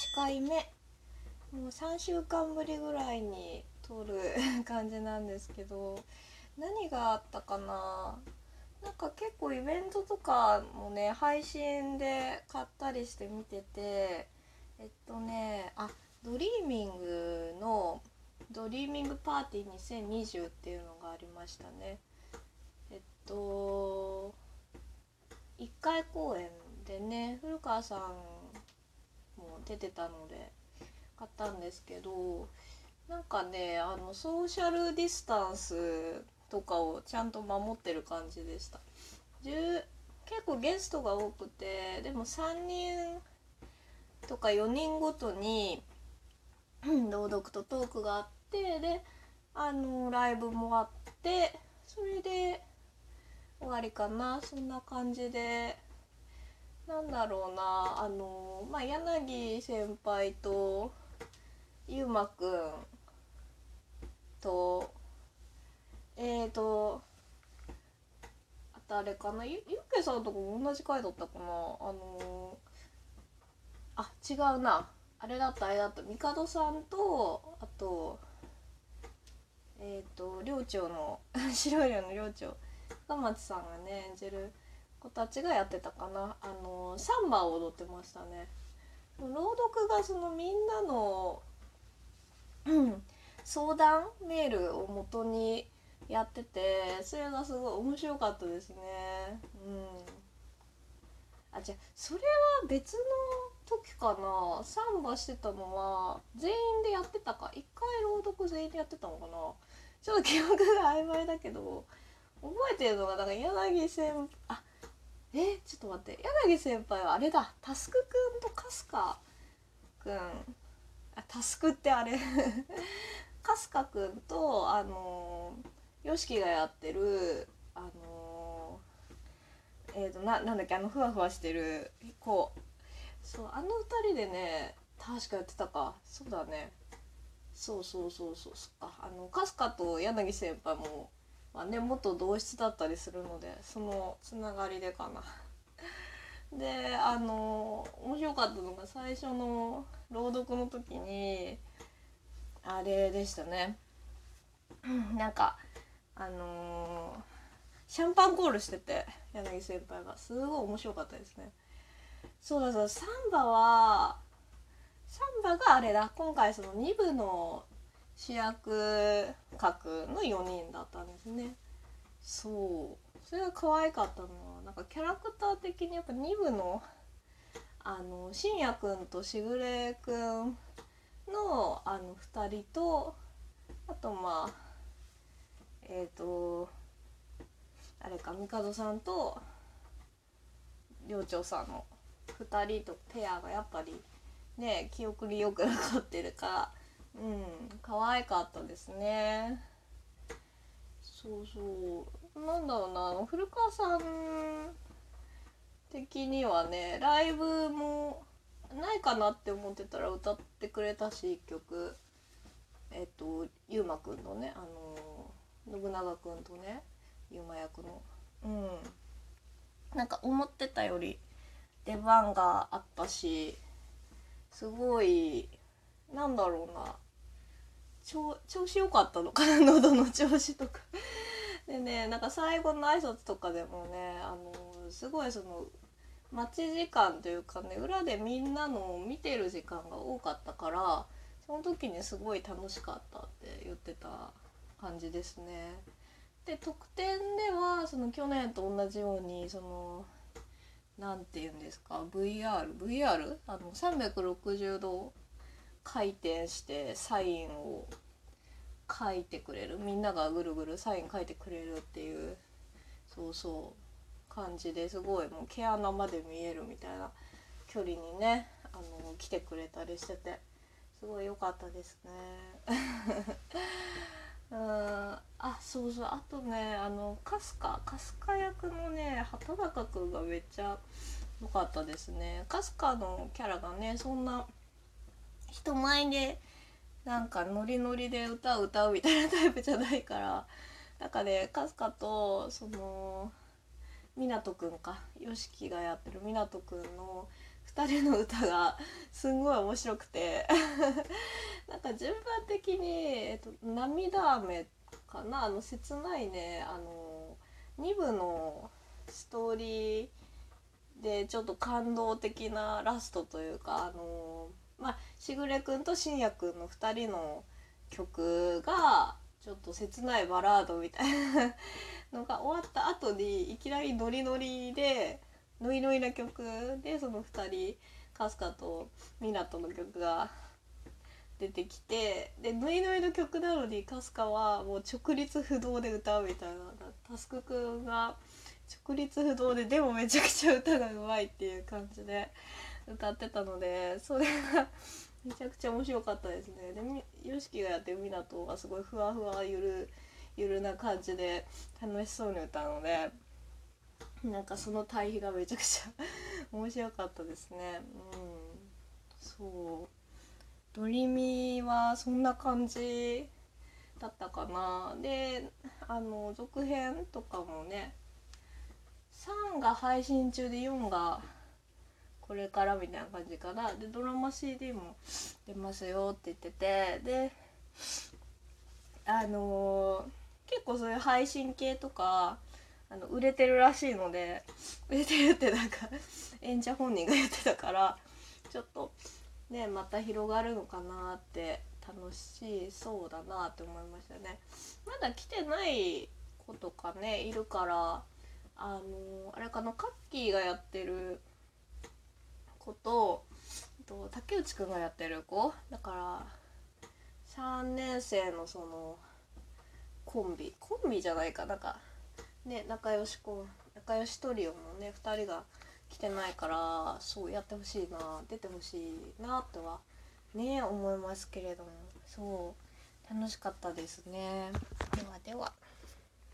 8回目。もう3週間ぶりぐらいに撮る 感じなんですけど何があったかな？なんか結構イベントとかもね配信で買ったりして見ててえっとねあドリーミングのドリーミングパーティー2020っていうのがありましたね。えっと1回公演でね古川さんも出てたので買ったんですけどなんかねあのソーシャルディスタンスとかをちゃんと守ってる感じでした。結構ゲストが多くてでも3人とか4人ごとに朗読とトークがあってであのライブもあってそれで終わりかな。そんな感じでなんだろうな。あのまあ柳先輩とゆうまくんとえーとあとあれかな。ゆゆうけさんとかも同じ回だったかな。あのあ違うな。あれだったあれだった。帝さんとあとえっ、ー、と寮長の白い寮の寮長深町さんがね演じる子たちがやってたかな。あのサンバを踊ってましたね。朗読がそのみんなの、うん、相談メールをもとにやっててそれがすごい面白かったですね。うん。あじゃあそれは別の時かな。サンバしてたのは全員でやってたか。一回朗読全員でやってたのかな。ちょっと記憶が曖昧だけど覚えてるのがなんか柳先あと待って。柳先輩はあれだ。タスクくんとカスカくん。あタスクってあれ。カスカくんとあの YOSHIKI がやってるあのえーと、ななんだっけあのふわふわしてる子そうあの二人でね確かやってたか。そうだね。そうそうそうそう。そっか。あのカスカと柳先輩もまあね元同室だったりするのでそのつながりでかな。であの面白かったのが最初の朗読の時にあれでしたね。なんかあの、シャンパンコールしてて柳先輩が。すごい面白かったですね。そうだそう。サンバはサンバがあれだ。今回その2部の主役格の4人だったんですね。そう。それが可愛かったのはなんかキャラクター的にやっぱ2部のあの信也くんとしぐれくんのあの2人とあとまあえっ、ー、とあれか帝さんと寮長さんの2人とペアがやっぱりね記憶によく残ってるからうん可愛かったですね。そうそう。なんだろうなあの古川さん的にはねライブもないかなって思ってたら歌ってくれたし1曲。えっとゆうまくんのねあの信長くんとねゆうま役の。うん。なんか思ってたより出番があったしすごいなんだろうな調調子良かったのかな喉の調子とか。でねなんか最後の挨拶とかでもねあのすごいその待ち時間というかね裏でみんなの見てる時間が多かったからその時にすごい楽しかったって言ってた感じですね。で特典ではその去年と同じようにその何て言うんですか VRVR VR? あの360度回転してサインを書いてくれるみんながぐるぐるサイン書いてくれるっていうそうそう感じですごいもう毛穴まで見えるみたいな距離にねあの来てくれたりしててすごい良かったですね。うんあそうそうあとねあの春日春日役のね畑中君がめっちゃ良かったですね春日のキャラがねそんな人前でなんかノリノリで歌を歌うみたいなタイプじゃないからなんかね春日とその湊くんか YOSHIKI がやってる湊くんの2人の歌がすんごい面白くて なんか順番的に、えっと、涙飴かなあの切ないねあの2部のストーリーでちょっと感動的なラストというかあのまあしぐれくんとしんやくんの2人の曲がちょっと切ないバラードみたいなのが終わった後にいきなりノリノリでノリノリな曲でその2人カスカとミナトの曲が出てきてでノリノリの曲なのにカスカはもう直立不動で歌うみたいなタスクくんが直立不動ででもめちゃくちゃ歌がうまいっていう感じで歌ってたのでそれがめちゃくちゃ面白かったですね。で YOSHIKI がやってる湊がすごいふわふわゆるゆるな感じで楽しそうに歌うのでなんかその対比がめちゃくちゃ 面白かったですね。うん、そうドリミはそんな感じだったかなであの続編とかもね3が配信中で4がこれからみたいな感じかな。でドラマ CD も出ますよって言ってて。であのー、結構そういう配信系とかあの売れてるらしいので売れてるってなんか演者本人が言ってたからちょっとねまた広がるのかなって楽しそうだなって思いましたね。まだ来てない子とかねいるからあのあれかなカッキーがやってる子とと竹内くんがやってる子。だから3年生のそのコンビ。コンビじゃないか。なんかね仲良し子仲良しトリオのね2人が来てないからそうやってほしいな出てほしいなとはね思いますけれども。そう楽しかったですね。ではでは。